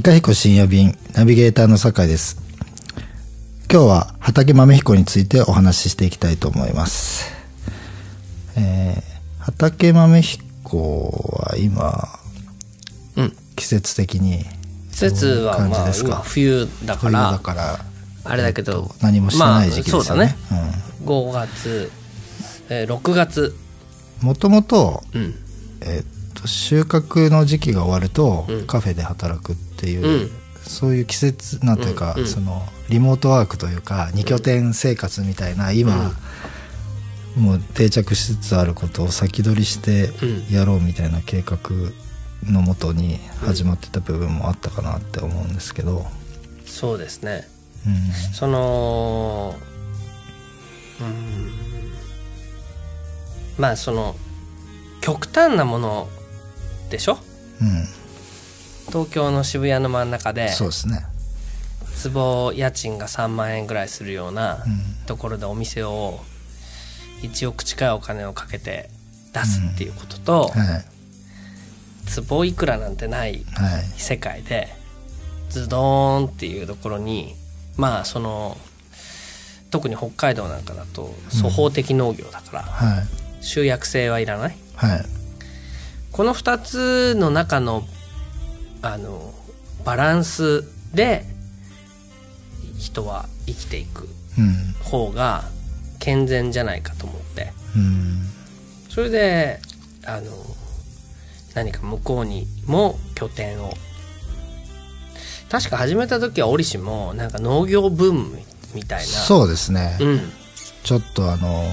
イカヒコ深夜便ナビゲーターの酒井です。今日は畑豆彦についてお話ししていきたいと思います、えー畑豆彦は今うん。季節的に季節はまあ今冬だか冬らだからあれだけど何もしてない時期ですよね,、まあ5月、えー、6月。うん、もともと,、うん。えーっと収穫の時期が終わると、うん。カフェで働くっていう、うん。そういう季節なんていうか、うんうん。そのリモートワークというか二拠点生活みたいな今、もう定着しつつあることを先取りしてうん。やろうみたいな計画のもとに始まってた部分もあったかなって思うんですけど、そうですね。うん。そのうん。まあその極端なものでしょ？うん東京の渋谷の真ん中でそうですね、坪家賃が3万円ぐらいするようなうん。ところでお店を1億近いお金をかけて出すっていうことと、はい。坪いくらなんてないはい。世界でズドーンっていうところにまあその特に北海道なんかだと粗放的農業だから、はい。集約性はいらない。はい。この2つの中のあのバランスで人は生きていくうん方が健全じゃないかと思って。うんそれであの何か向こうにも拠点を。確か始めた時は折しもなんか農業ブームみたいな。そうですね、うん。ちょっとあの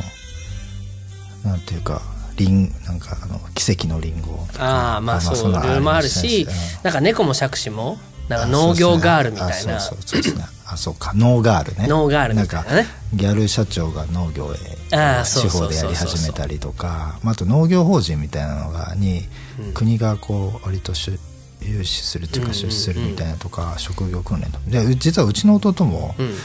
なんていうかリンなんかあの奇跡のリンゴ。とかああまあそういんなろいろもあるしなんか猫も杓子もなんかあ農業ガールみたいな。そうそうそうあそうか。農ガールね。農ガールみたいなね。んかギャル社長が農業へ地方でやり始めたりとか。まああと農業法人みたいなのがに、うん。国がこう割とし融資するっていうかうんうんうん。出資するみたいなとか、職業訓練とか。でう実はうちの弟もうん。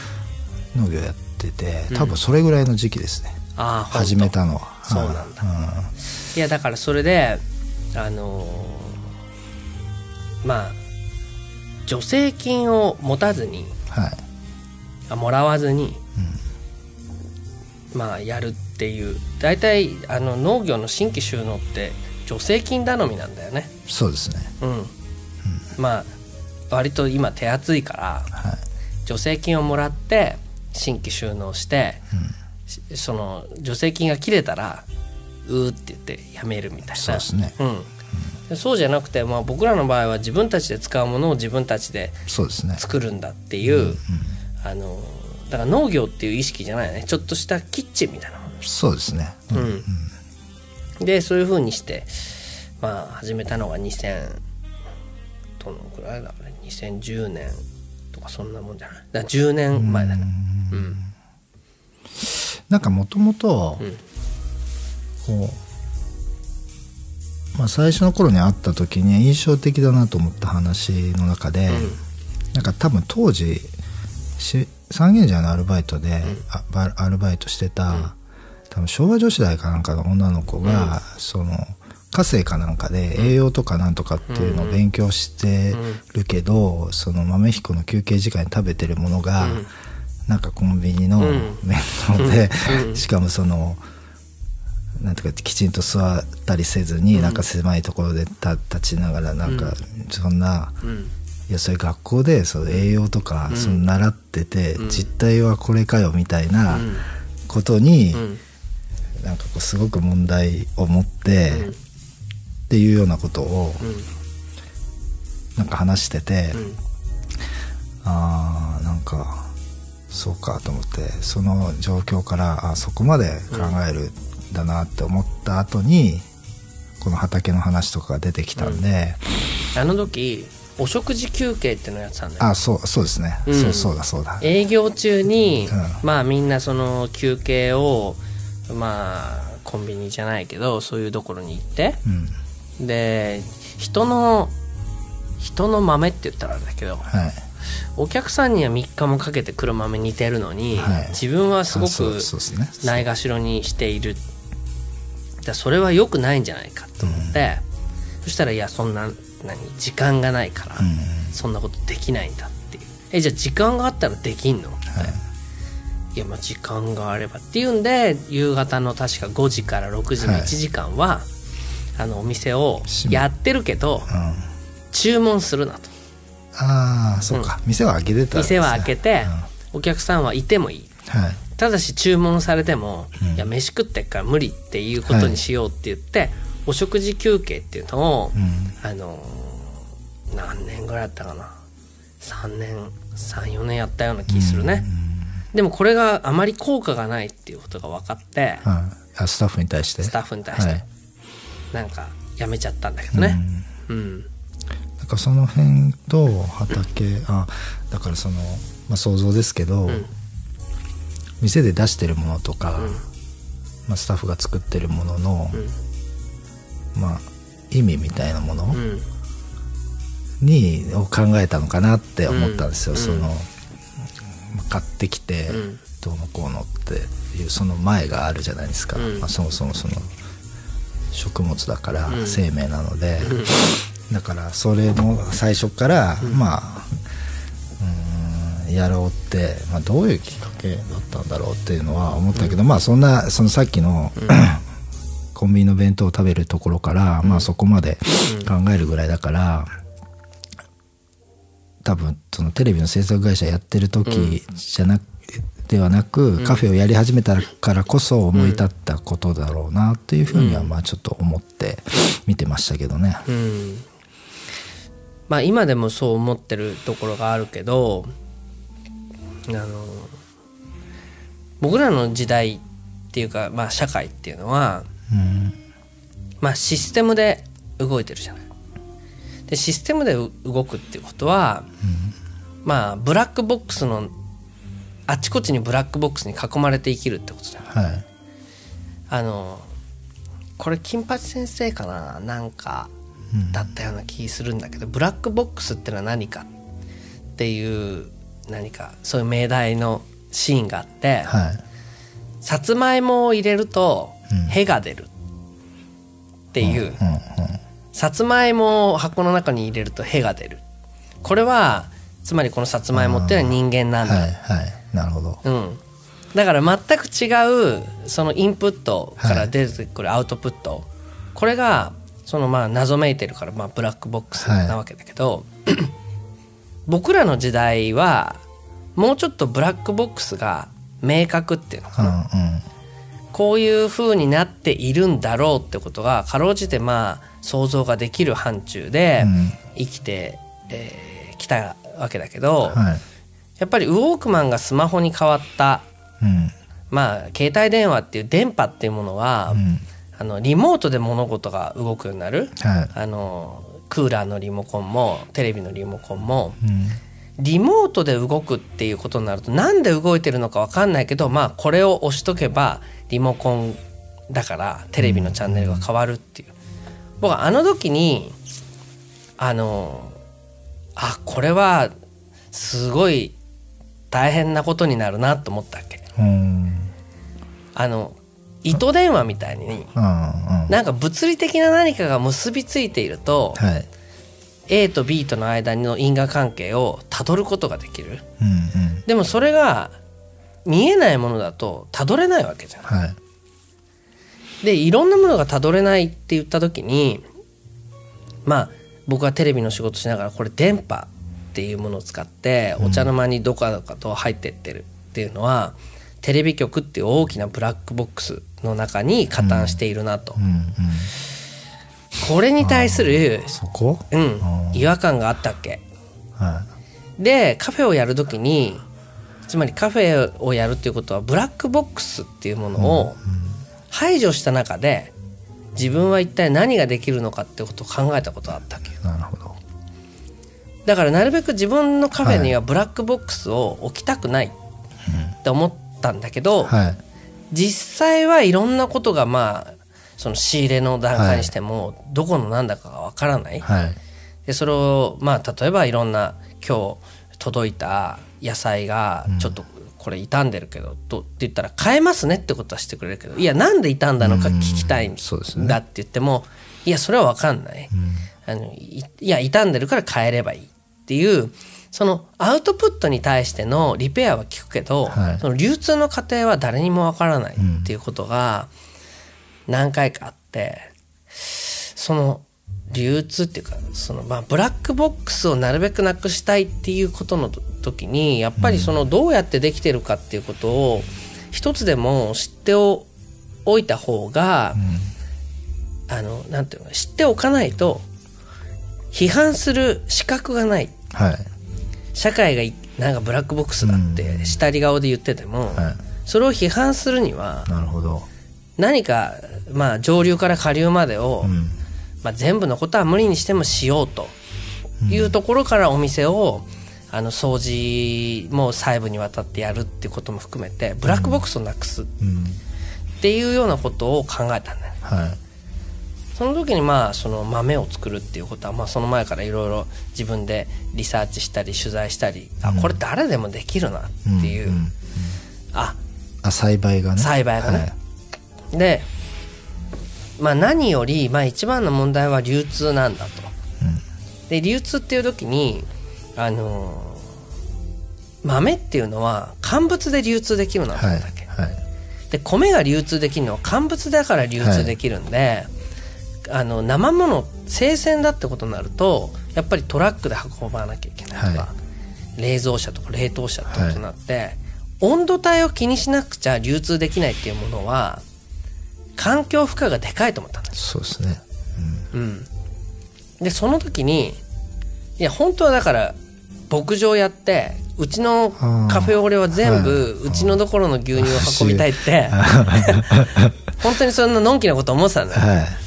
農業やっててうん。多分それぐらいの時期ですね、ああ始めたのはそうなんだ。はい。いやだからそれであのーまあ助成金を持たずにうんはい。あもらわずに、まあやるっていう大体あの農業の新規収納って助成金頼みなんだよね。そうですね。うん、まあ割と今手厚いからはい。助成金をもらって新規収納して、しその助成金が切れたらうーって言ってやめるみたいな。そうですね。うん。でそうじゃなくて、まあ、僕らの場合は自分たちで使うものを自分たちで作るんだっていう、あのだから農業っていう意識じゃないよね。ちょっとしたキッチンみたいなもそうですね。うん。のでそういうふうにしてまあ始めたのが2000どのくらいだろうね。2010年とかそんなもんじゃない。だから10年前だねうんなんかもともとうん。こう、まあ、最初の頃に会った時に印象的だなと思った話の中で、なんか多分当時し三軒茶屋のアルバイトで、あバアルバイトしてた、多分昭和女子大かなんかの女の子が、その家政かなんかで栄養とかなんとかっていうのを勉強してるけど、その豆彦の休憩時間に食べてるものが、なんかコンビニのん。弁当で、しかもそのなんとかきちんと座ったりせずに、なんか狭いところで立立ちながらなんか、そんなうん。いやそれ学校でその栄養とか、その習ってて、実態はこれかよみたいなことに、うん。なんかこうすごく問題を持って、っていうようなことをなんか話してて、うん。あーなんかそうかと思ってその状況からあそこまで考えるんだなって思った後に、この畑の話とかが出てきたんで、あの時お食事休憩っていうのをやってたんだよあそうそうですね、うん。そうそうだそうだ。営業中に、うまあみんなその休憩をまあコンビニじゃないけどそういうところに行ってうん。で人の人の豆って言ったらあれだけどはいお客さんには3日もかけて黒豆似てるのに、はい。自分はすごくないがしろにしている。だそれは良くないんじゃないかと思って、そしたらいやそんな何時間がないから、うん。そんなことできないんだっていう。えじゃあ時間があったらできんの？みたいな、はい。いやまあ時間があればっていうんで夕方の確か5時から6時のはい。1時間は、あのお店をやってるけどうん。注文するなとああそうか、店は開けてたね。店は開けて、お客さんはいてもいい。はい。ただし注文されても、うん。いや飯食ってっから無理っていうことにしようって言って、お食事休憩っていうのを、うん。あのー何年ぐらいやったかな。3年34年やったような気するね、でもこれがあまり効果がないっていうことが分かって、はい。あスタッフに対して？スタッフに対して、はい。なんかやめちゃったんだけどね。うん、なんかその辺と畑あだからその、まあ、想像ですけど、ん。店で出してるものとか、うん。まあ、スタッフが作ってるものの、うん。まあ、意味みたいなものうん。に、を考えたのかなって思ったんですよ、うん。その、まあ買ってきてうん。どうのこうのっていうその前があるじゃないですか、うん。まあ、そもそもその食物だからうん。生命なので、だからそれの最初から、まあうーんやろうって、まあ、どういうきっかけだったんだろうっていうのは思ったけど、まあそんなそのさっきの、コンビニの弁当を食べるところから、まあそこまで考えるぐらいだから、多分そのテレビの制作会社やってる時じゃなく、ではなく、カフェをやり始めたからこそ思い立ったことだろうなっていうふうにはまあちょっと思って見てましたけどね。うんまあ今でもそう思ってるところがあるけどあの僕らの時代っていうか、まあ、社会っていうのは、うんまあ、システムで動いてるじゃない。でシステムでう動くっていうことは、まあブラックボックスのあちこちにブラックボックスに囲まれて生きるってことじゃない。はいあのこれ金八先生かな？なんかうんだったような気するんだけど、ブラックボックスってのは何かっていう何かそういう命題のシーンがあって、はい。さつまいもを入れるとうん。へが出るっていう、うんうんさつまいもを箱の中に入れるとへが出る。これはつまりこのさつまいもっていうのは人間なんだ、はいはい。なるほど。うん、だから全く違うそのインプットから出てくるアウトプット、これがそのまあ謎めいてるからまあブラックボックスなわけだけど、僕らの時代はもうちょっとブラックボックスが明確っていうのかうんな、うん。こういう風になっているんだろうってことがかろうじてまあ想像ができる範疇でうん。生きてき、えー来たわけだけど、はい。やっぱりウォークマンがスマホに変わった。うん。まあ携帯電話っていう電波っていうものは、うんあのリモートで物事が動くようになる。はい。あのクーラーのリモコンもテレビのリモコンもうん。リモートで動くっていうことになるとなんで動いてるのか分かんないけどまあこれを押しとけばリモコンだからテレビのチャンネルが変わるっていう。僕はあの時にあのあこれはすごい大変なことになるなと思ったわけ。うん。あの糸電話みたいになんか物理的な何かが結びついていると、はい。A と B との間の因果関係をたどることができる。うんうん。でもそれが見えないものだとたどれないわけじゃん。はい。でいろんなものがたどれないって言った時にまあ僕はテレビの仕事しながらこれ電波っていうものを使ってお茶の間にどかどかと入ってってるっていうのは、テレビ局っていう大きなブラックボックスの中に加担しているなと、これに対するそこ？うん違和感があったっけ？はでカフェをやるときにつまりカフェをやるっていうことはブラックボックスっていうものを排除した中で自分は一体何ができるのかってことを考えたことがあったわけ？なるほど。だからなるべく自分のカフェにはブラックボックスを置きたくないって思ったんだけど、はい実際はいろんなことがまあその仕入れの段階にしてもどこの何だかがわからない、はい。でそれをまあ例えばいろんな今日届いた野菜がちょっとこれ傷んでるけど、とって言ったら買えますねってことはしてくれるけどいやなんで傷んだのか聞きたいんだって言ってもいやそれは分かんない、あのいいや傷んでるから変えればいいっっていうそのアウトプットに対してのリペアは効くけど、はい。その流通の過程は誰にもわからないっていうことが何回かあって、その流通っていうかそのまあブラックボックスをなるべくなくしたいっていうことの時にやっぱりそのどうやってできてるかっていうことを一つでも知っておいた方が、あのなんていうの知っておかないと批判する資格がない。はい社会がいなんかブラックボックスだって下り顔で言ってても、はそれを批判するにはいなるほど。何か、まあ、上流から下流までを、うん。まあ、全部のことは無理にしてもしようというところからお店をあの掃除も細部にわたってやるっていうことも含めてブラックボックスをなくすっうん。ていうようなことを考えたんだよね。はいその時にまあその豆を作るっていうことはまあその前からいろいろ自分でリサーチしたり取材したり、あこれ誰でもできるなっていう、んんあ。あ栽培がね。栽培がね。はい。で、まあ、何より、まあ、一番の問題は流通なんだと。で流通っていう時にあのー豆っていうのは乾物で流通できるなとはい思ったわけ、はい。で米が流通できるのは乾物だから流通できるんで、あの生もの生鮮だってことになるとやっぱりトラックで運ばなきゃいけないとか、は冷蔵車とか冷凍車ってことになって、温度帯を気にしなくちゃ流通できないっていうものは環境負荷がでかいと思ったんですそうですね。うん、でその時にいや本当はだから牧場やってうちのカフェオレは全部うちのところの牛乳を運びたいって本当にそんなのんきなこと思ってたんだよ。はい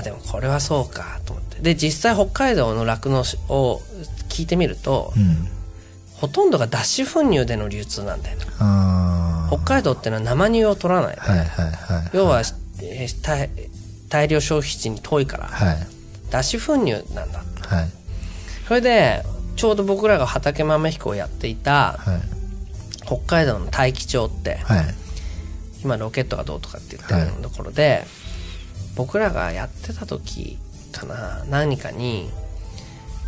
あでもこれはそうかと思って。で実際北海道の酪農を聞いてみるとうん。ほとんどが脱脂粉乳での流通なんだよね。あ北海道ってのは生乳を取らない。あはいはいはい。要は、えー大大量消費地に遠いから。はい。脱脂粉乳なんだはい。それでちょうど僕らが畑豆彦をやっていたはい。北海道の大樹町ってはい。今ロケットがどうとかって言ってるところで、僕らがやってた時かな何かに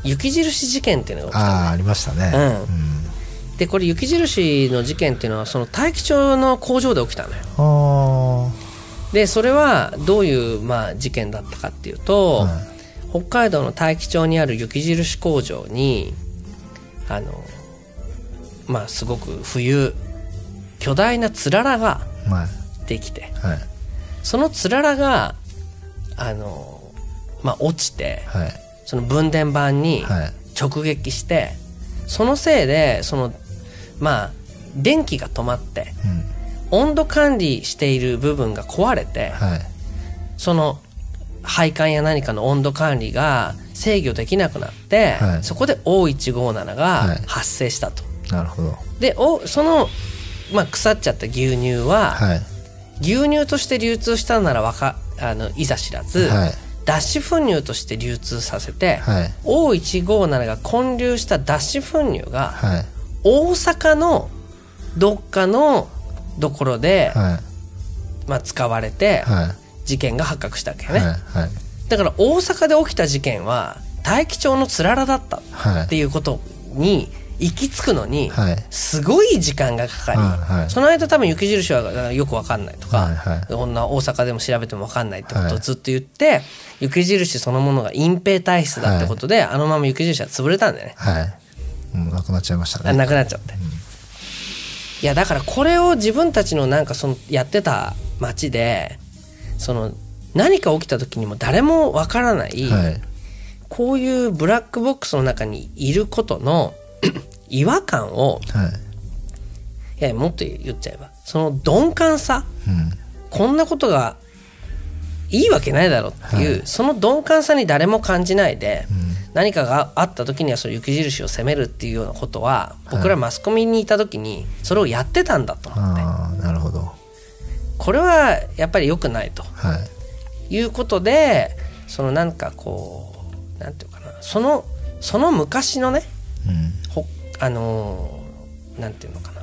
雪印事件っていうのが起きたああありましたね。うん。でこれ雪印の事件っていうのはその大樹町の工場で起きたのよ。でそれはどういう、まあ、事件だったかっていうと、は北海道の大樹町にある雪印工場にあのまあすごく冬巨大なつららができてはい。そのつららがあのまあ落ちてはい。その分電盤にはい。直撃してそのせいでそのまあ電気が止まってうん。温度管理している部分が壊れてはい。その配管や何かの温度管理が制御できなくなって、はい。そこで O157 はがい。発生したと。なるほど。でおその、まあ、腐っちゃった牛乳は、はい牛乳として流通したならわかあのいざ知らず、はい。脱脂粉乳として流通させて、はい。O157 が混流した脱脂粉乳がはい。大阪のどっかのところで、はい。まあ、使われてはい。事件が発覚したわけよね。だから大阪で起きた事件は大樹町のつららだったはいっていうことに行き着くのにはい。すごい時間がかかり、はいはい。その間多分雪印はよく分かんないとか、はいはい。こんな大阪でも調べても分かんないってことはい。をずっと言って、雪印そのものが隠蔽体質だってことで、あのまま雪印は潰れたんだよね。はい。もうなくなっちゃいましたあねなくなっちゃって、いやだからこれを自分たちのなんかそのやってた町でその何か起きた時にも誰もわからない、はい。こういうブラックボックスの中にいることの違和感をはい。いやもっと言っちゃえばその鈍感さうん。こんなことがいいわけないだろうっていう、その鈍感さに誰も感じないで、何かがあった時にはその雪印を責めるっていうようなことは僕らマスコミにいた時にそれをやってたんだと思って、ああなるほど。これはやっぱり良くないと。はい。いうことでそのなんかこうなんていうかなそのその昔のねうん。ほあのーなんていうのかな。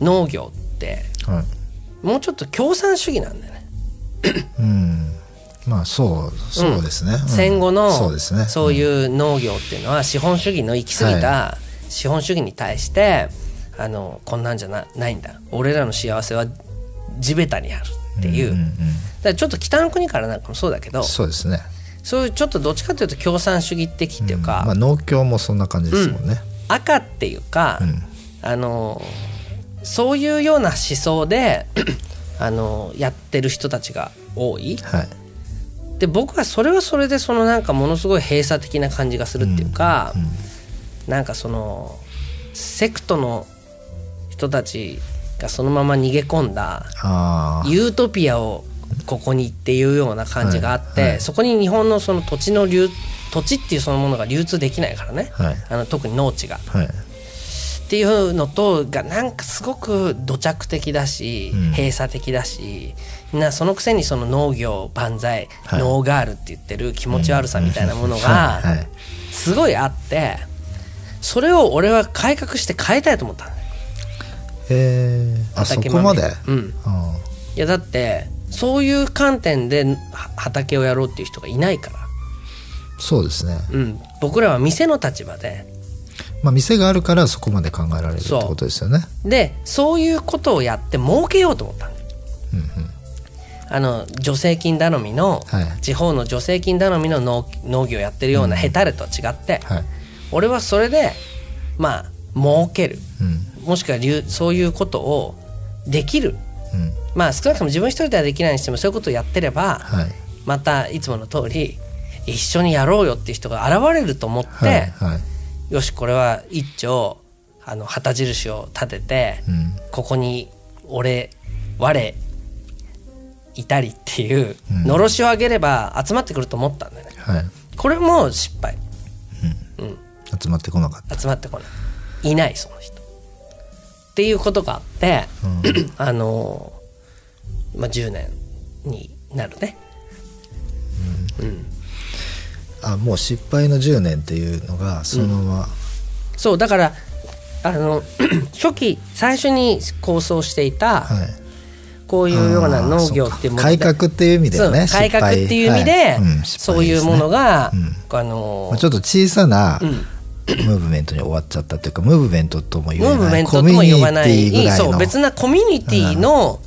農業ってはい。もうちょっと共産主義なんだよね。うん。まあそうそうですね、うん。戦後のそうですね。そういう農業っていうのは資本主義の行き過ぎた資本主義に対してあのこんなんじゃなないんだ。俺らの幸せは地べたにあるっていう,、んんん。だからちょっと北の国からなんかもそうだけどそうですね。そういうちょっとどっちかというと共産主義的っていうか、まあ、農協もそんな感じですもんね、赤っていうか、うん。あのそういうような思想で あのやってる人たちが多い。はい。で僕はそれはそれでそのなんかものすごい閉鎖的な感じがするっていうか、なんかそのセクトの人たちがそのまま逃げ込んだユートピアをここにっていうような感じがあって、はいはい。そこに日本のその土地の流土地っていうそのものが流通できないからね、はい。あの特に農地が。はい。っていうのとがなんかすごく土着的だし、うん。閉鎖的だしなそのくせにその農業万歳、はい。ノーガールって言ってる気持ち悪さみたいなものはい。がはい。すごいあってそれを俺は改革して変えたいと思ったの。ねえー、あそ畑こまで、うん。あいやだってそういう観点では畑をやろうっていう人がいないから、ーそうですね。うん、僕らは店の立場で。まあ店があるからそこまで考えられるってことですよね。でそういうことをやって儲けようと思ったんうん。あの助成金頼みの、はい。地方の助成金頼みの農農業やってるようなヘタレとは違って、はい。俺はそれでまあ儲ける。うん。もしくは流そういうことをできる。うん。まあ少なくとも自分一人ではできないにしてもそういうことをやってれば、はい。またいつもの通り一緒にやろうよっていう人が現れると思って、はいはい。よしこれは一丁あの旗印を立てて、うん。ここに俺我いたりっていううん。のろしを上げれば集まってくると思ったんだよね。はい。これも失敗。集まってこなかった。集まってこない。いないその人。っていうことがあって、あのまあ10年になるねあもう失敗の10年っていうのがそのまま、そうだからあの 初期最初に構想していたはい。こういうような農業っていうもの改革っていう意味ではね改革っていう意味で、はい。うんねそういうものが、うん。あのまあちょっと小さなうん。ムーブメントに終わっちゃったというかムーブメントとも言えムーブないメントとも呼ばなコミュニティぐいらいの。そう別なコミュニティの、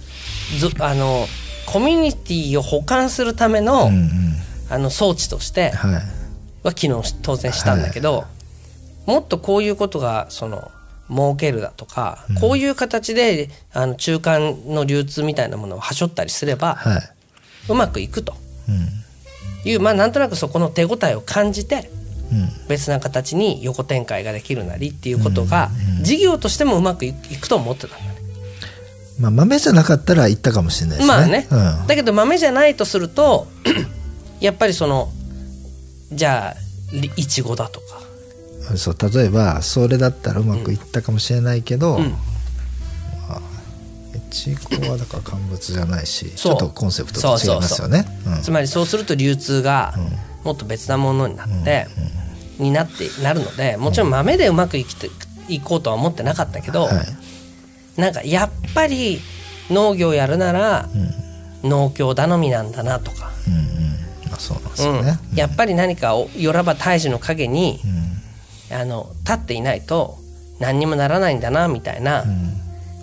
ずあのコミュニティを補完するための,、うんうんあの装置としてはい。は昨日当然したんだけど、もっとこういうことがその儲けるだとか、こういう形であの中間の流通みたいなものをはしょったりすれば、はい。うまくいくと。うん。いうまあなんとなくそこの手応えを感じてうん。別な形に横展開ができるなりっていうことが、事業としてもうまくいいくと思ってたんだね。まあ豆じゃなかったら行ったかもしれないですね。まあね、うん。だけど豆じゃないとするとやっぱりそのじゃありいちごだとか。そう例えばそれだったらうまくいったかもしれないけど、うん。いちごはだから乾物じゃないしちょっとコンセプトと違いますよね。うん。つまりそうすると流通がもっと別なものになって、になってなるのでもちろん豆でうまくいきていこうとは思ってなかったけど、はい。なんかやっぱり農業やるなら農協頼みなんだなとか、うんあそうなんですよね、うん。やっぱり何かをよらば大樹の陰にうん。あの立っていないと何にもならないんだなみたいなうん。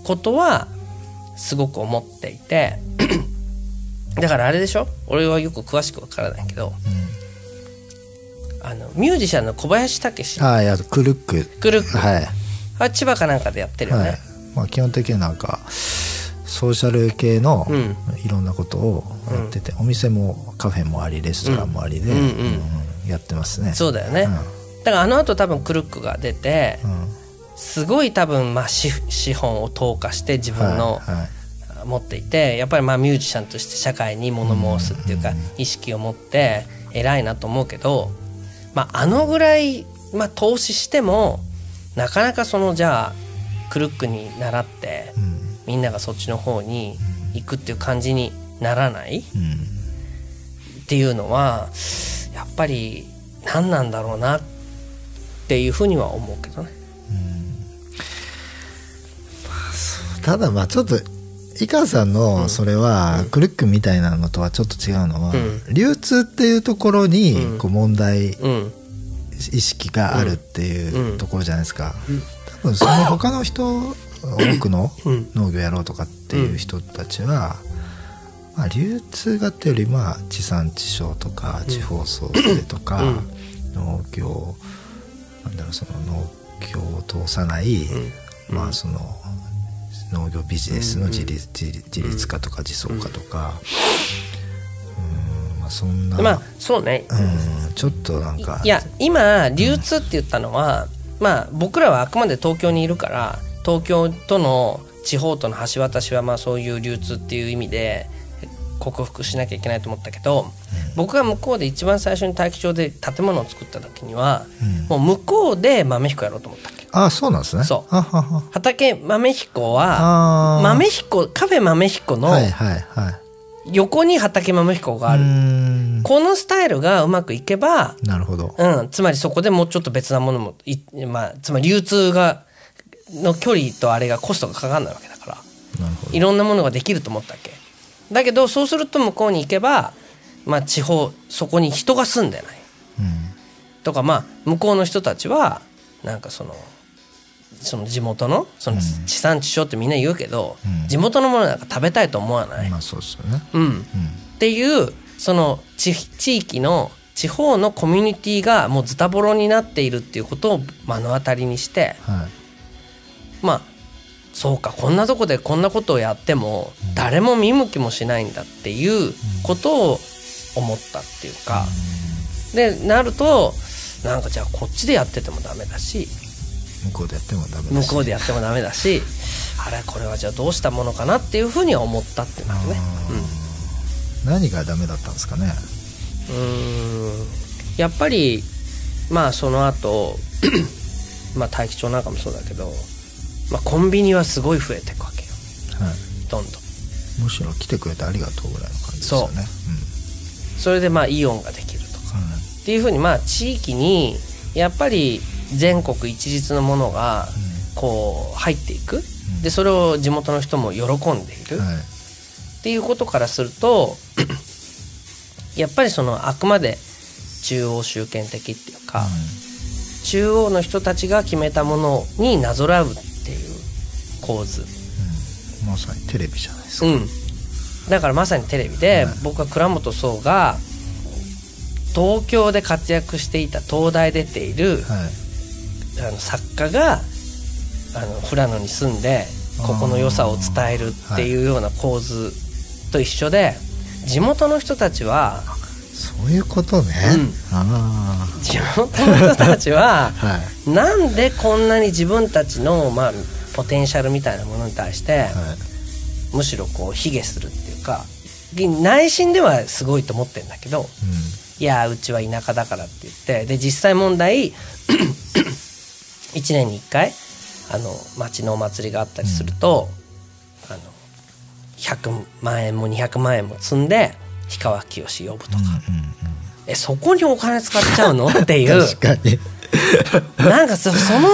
ことはすごく思っていて だからあれでしょ？俺はよく詳しくわからないけど、あのミュージシャンの小林武史。ああクルック。クルック。はい。は千葉かなんかでやってるよね、はい。まあ、基本的になんかソーシャル系のうん。いろんなことをやってて、お店もカフェもありレストランもありで、やってますね。そうだよね、だからあの後多分クルックが出てすごい多分まあ資資本を投下して自分の持っていてやっぱりまあミュージシャンとして社会に物申すっていうか意識を持って偉いなと思うけど、まあ、あのぐらい、まあ、投資してもなかなかそのじゃあクルックに習ってうんみんながそっちの方に行くっていう感じにならない？っうん。ていうのはやっぱり何なんだろうなっていうふうには思うけどね。ただまあちょっと井川さんのそれは、クルックみたいなのとはちょっと違うのは、うん。流通っていうところにうん。こう問題うん。意識があるっていうところじゃないですか、多分その他の人多くのうん。農業やろうとかっていう人たちは、まあ、流通がってよりまあ地産地消とか地方創生とか、農業なんだろうその農業を通さない、うん。まあその農業ビジネスの自立,、自立化とか自走化とか、うんまあ、そんな、まあそうね。うん、ちょっとなんかいや今流通って言ったのは、まあ僕らはあくまで東京にいるから東京との地方との橋渡しはまあそういう流通っていう意味で克服しなきゃいけないと思ったけど、僕が向こうで一番最初に大気町で建物を作った時には、うん。もう向こうで豆彦やろうと思ったっけ。あそうなんですね。そう。畑豆彦は豆彦カフェ豆彦の横に畑豆彦がある、このスタイルがうまくいけばなるほど。うん、つまりそこでもうちょっと別なものもい、まあ、つまり流通がの距離とあれがコストがかかんないわけだから。いろんなものができると思ったっけ。だけどそうすると向こうに行けば、まあ、地方そこに人が住んでない。うん。とかまあ向こうの人たちはなんかそのその地元のそのうん。地産地消ってみんな言うけど、うん。地元のものなんか食べたいと思わない、まあそうですよね。うん、うん。っていうその地地域の地方のコミュニティがもうズタボロになっているっていうことを目の当たりにしてはいまあそうかこんなとこでこんなことをやっても誰も見向きもしないんだっていうことを思ったっていうか。でなるとなんかじゃあこっちでやっててもダメだし。向こうでやってもダメだし。向こうでやってもダメだしあれこれはじゃあどうしたものかなっていうふうには思ったっていうのがね。何がダメだったんですかね？うーん。やっぱりまあその後 まあ大気町なんかもそうだけど、まあ、コンビニはすごい増えていくわけよ。はい。どんどん。むしろ来てくれてありがとうぐらいの感じですよね。それでまあイオンができるとか。っていうふうにまあ地域にやっぱり全国一律のものがこう入っていく。でそれを地元の人も喜んでいるうんはい。っていうことからすると やっぱりそのあくまで中央集権的っていうか、中央の人たちが決めたものになぞらうっていう構図、うん。まさにテレビじゃないですか。うん、だからまさにテレビで、はい。僕は倉本壮が東京で活躍していた東大出ている、はい。あの作家があの富良野に住んでここの良さを伝えるっていうような構図と一緒で地元の人たちはそういうことね、うん。あ地元の人たちはあ はい。なんでこんなに自分たちの、まあ、ポテンシャルみたいなものに対して、はい。むしろこう卑下するっていうか内心ではすごいと思ってるんだけどいやうちは田舎だからって言ってで実際問題1年に1回あの町のお祭りがあったりすると、あの100万円も200万円も積んで氷川きよし呼ぶとか、うんうんうん。えそこにお金使っちゃうの？っていう。確かに。なんかそその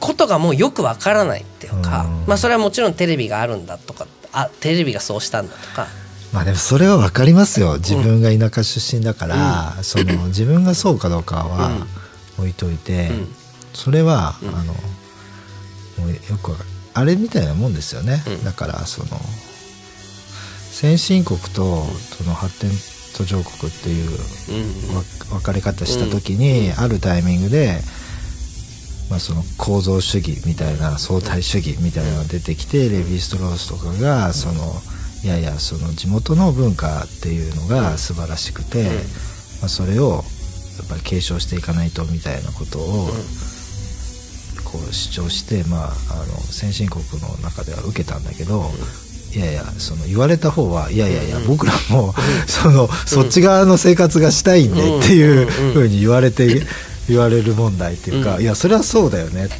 ことがもうよくわからないっていうかうん。まあそれはもちろんテレビがあるんだとかあテレビがそうしたんだとか。まあでもそれは分かりますよ。自分が田舎出身だから、その 自分がそうかどうかは置いといて、うん。それは、うん。あのもうよくあれみたいなもんですよね、うん。だからその先進国とその発展途上国っていううん。わ分かれ方した時に、あるタイミングで、まあ、その構造主義みたいな相対主義みたいなのが出てきて、レヴィ・ストロースとかがそのいやいやその地元の文化っていうのが素晴らしくて、まあ、それをやっぱり継承していかないとみたいなことを、こう主張して、まあ、あの先進国の中では受けたんだけど、いやいやその言われた方はいやいやいや、僕らもその、そっち側の生活がしたいんでっていうふうに言われて。言われる問題っていうか、うん。いやそれはそうだよねって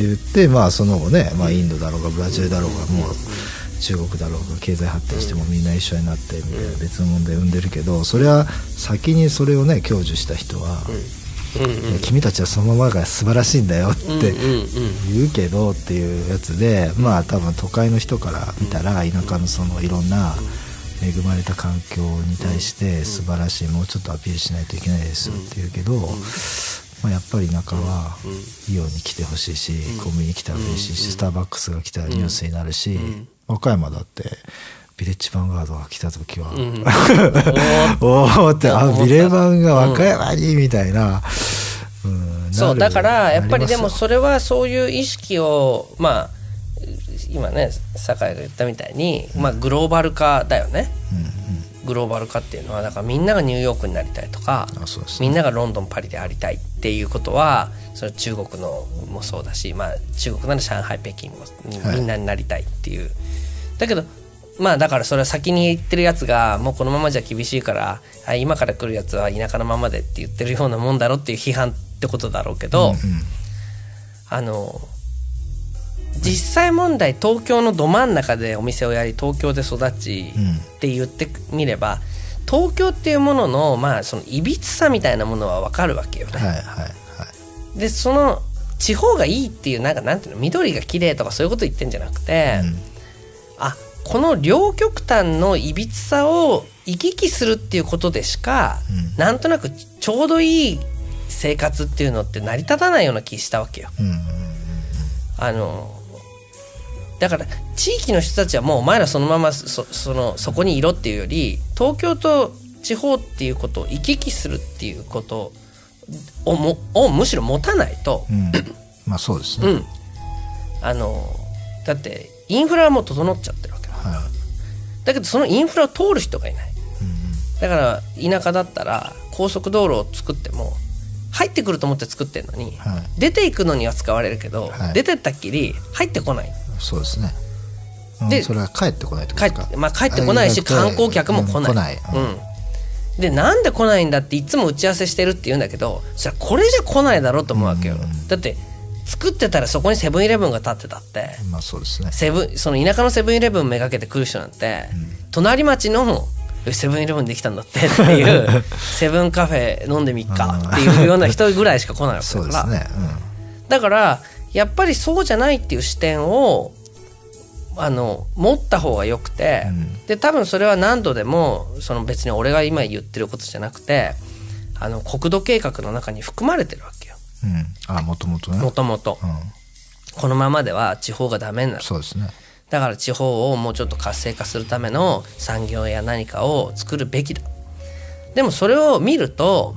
言って、まあその後ね、まあ、インドだろうがブラジルだろうがもう中国だろうが経済発展してもみんな一緒になってみたいな別の問題を生んでるけどそれは先にそれをね享受した人は、いや君たちはそのままが素晴らしいんだよってうんうんうん言うけどっていうやつで、まあ多分都会の人から見たら田舎のそのいろんな恵まれた環境に対して素晴らしいもうちょっとアピールしないといけないですよって言うけど、まあ、やっぱり田舎はイオンに来てほしいし、コンビニに来たら嬉しいし、スターバックスが来たらニュースになるし、和歌山だってビレッジヴァンガードが来た時は、おおってあビレバンが和歌山にみたいな、うんそうだからやっぱりでもなそれはそういう意識をまあ今ね酒井が言ったみたいに、まあ、グローバル化だよね。りますようんグローバル化っていうのはだからみんながニューヨークになりたいとかね。みんながロンドンパリでありたいっていうことはそれは中国のもそうだし、まあ、中国なら上海北京もはい。みんなになりたいっていう、だけどまあだからそれは先に言ってるやつがもうこのままじゃ厳しいからあ今から来るやつは田舎のままでって言ってるようなもんだろっていう批判ってことだろうけど、うん。あの実際問題東京のど真ん中でお店をやり東京で育ちうんって言ってみれば東京っていうもののまあそのいびつさみたいなものは分かるわけよね。はいはいはいでその地方がいいっていうなんかなんていうの緑が綺麗とかそういうこと言ってんじゃなくて、うんあこの両極端のいびつさを行き来するっていうことでしか、うんなんとなくちょうどいい生活っていうのって成り立たないような気したわけよ。うんうんあのだから地域の人たちはもうお前らそのままそそのそこにいろっていうより東京と地方っていうことを行き来するっていうことをもをむしろ持たないと、うん。うんまあそうですね、うん、あのだってインフラはもう整っちゃってるわけだはい。だけどそのインフラを通る人がいない。うんだから田舎だったら高速道路を作っても入ってくると思って作ってるのに、はい。出ていくのには使われるけど、はい。出てったっきり入ってこないそうですね。うんでそれは帰ってこないってことですか？帰って,、まあ、帰ってこないし観光客も来ない。うん来ない。うん。でなんで来ないんだっていつも打ち合わせしてるって言うんだけどそれこれじゃ来ないだろうと思うわけよ、うん。だって作ってたらそこにセブンイレブンが立ってたって。まあそうですね。セブンその田舎のセブンイレブンめがけて来る人なんて、隣町のセブンイレブンできたんだって。っていうセブンカフェ飲んでみっかっていうような人ぐらいしか来ないわけだから、そうですね。だからやっぱりそうじゃないっていう視点をあの持った方がよくて、うん。で多分それは何度でもその別に俺が今言ってることじゃなくてあの国土計画の中に含まれてるわけよ。うん、うん、あもともとね。もともとうん。このままでは地方がダメになる。そうですね。だから地方をもうちょっと活性化するための産業や何かを作るべきだ。でもそれを見ると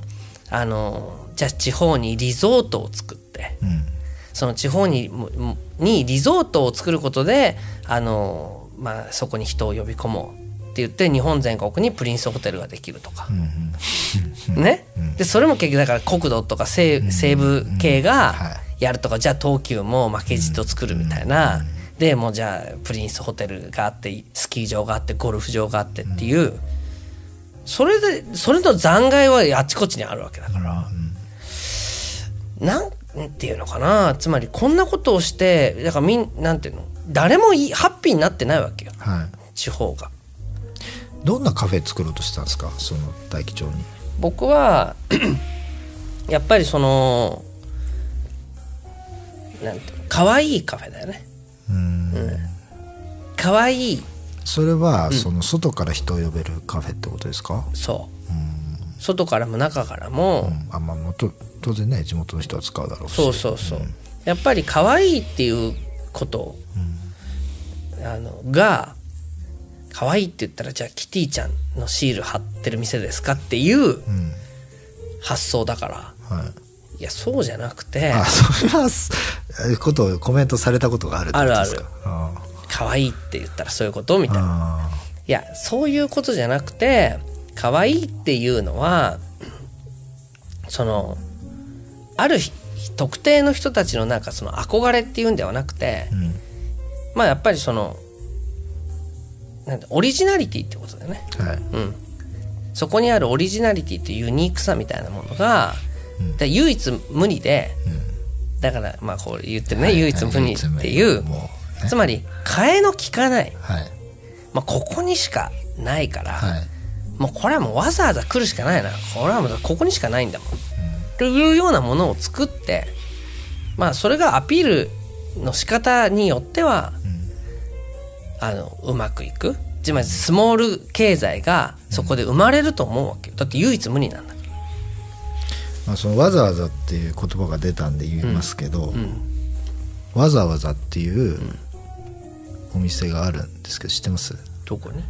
あのじゃあ地方にリゾートを作ってうんその地方ににリゾートを作ることであの、まあ、そこに人を呼び込もうって言って日本全国にプリンスホテルができるとか。う、んね、でそれも結局だから国土とか西西部系がはやるとかじゃあ東急も負けじと作るみたいな、でもうじゃあプリンスホテルがあってスキー場があってゴルフ場があってっていう、それでそれの残骸はあちこちにあるわけだから。なんていうのかな。つまりこんなことをしてだからみんなんていうの？誰もいいハッピーになってないわけよ。はい。地方が。どんなカフェ作ろうとしたんですか？その大樹町に。僕は やっぱりそのなんていうの？可愛いカフェだよね。うん。可愛い。それはその外から人を呼べるカフェってことですか？そう。外からも中からも、うん。あまあもと当然ね地元の人は使うだろうし。そうそうそう、やっぱり可愛いっていうこと、あのが可愛いって言ったらじゃあキティちゃんのシール貼ってる店ですかっていううん。発想だから。はい。いやそうじゃなくて。あそれはす。ことをコメントされたことがあるってことですか？あ可愛いって言ったらそういうことみたいな。あ。いやそういうことじゃなくて可愛いっていうのはそのある日特定の人たちのなんかその憧れっていうんではなくてうん。まあやっぱりそのなんだオリジナリティってことだよね。はい。うん、そこにあるオリジナリティっていうユニークさみたいなものが、うん。で唯一無二でうん。だからまあこう言ってるね、はい。唯一無二っていう、つまり替えの利かない、はい。まあ、ここにしかないから、はい。もうこれはもうわざわざ来るしかないな。これはもうここにしかないんだもんっていうようなものを作ってまあそれがアピールの仕方によっては、あのうまくいく。つまりスモール経済がそこで生まれると思うわけよ。だって唯一無二なんだから。まあ、そのわざわざっていう言葉が出たんで言いますけど、わざわざっていうお店があるんですけど知ってます？どこに？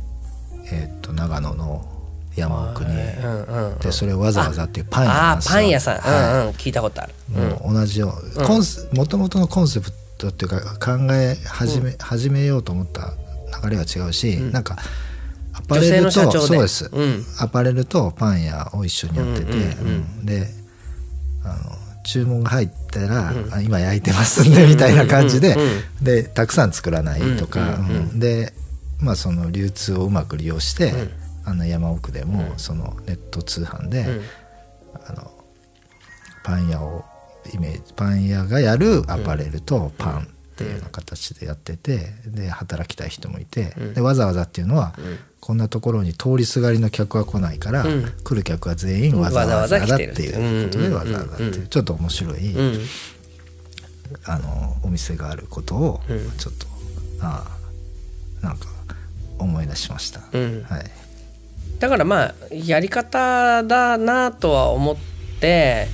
えーっと長野の山奥に、うんうんうん。でそれをわざわざっていうパン屋なああんですよ。パン屋さん、はいうんうん聞いたことある、もう同じようコンセもともとのコンセプトっていうか考え始め,、始めようと思った流れは違うし、なんかアパレルとそうです、うん。アパレルとパン屋を一緒にやってて、うんうんうん。うん。であの注文が入ったら、あ今焼いてますんでみたいな感じで、うんうん。でたくさん作らないとか、うんうんうん。うん。でまあその流通をうまく利用して、あの山奥でもそのネット通販で、ん。あのパン屋をイメージパン屋がやるアパレルとパンっていうような形でやっててで働きたい人もいて、でわざわざっていうのは、こんなところに通りすがりの客は来ないから、ん。来る客は全員わざわざだっていうことでわわざわざっていうちょっと面白い、うん。あのお店があることをうん。ちょっと、ああなんか思い出しました、うん。はいだからまあやり方だなとは思って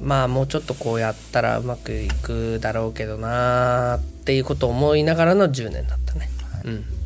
まあもうちょっとこうやったらうまくいくだろうけどなっていうことを思いながらの10年だったね。うん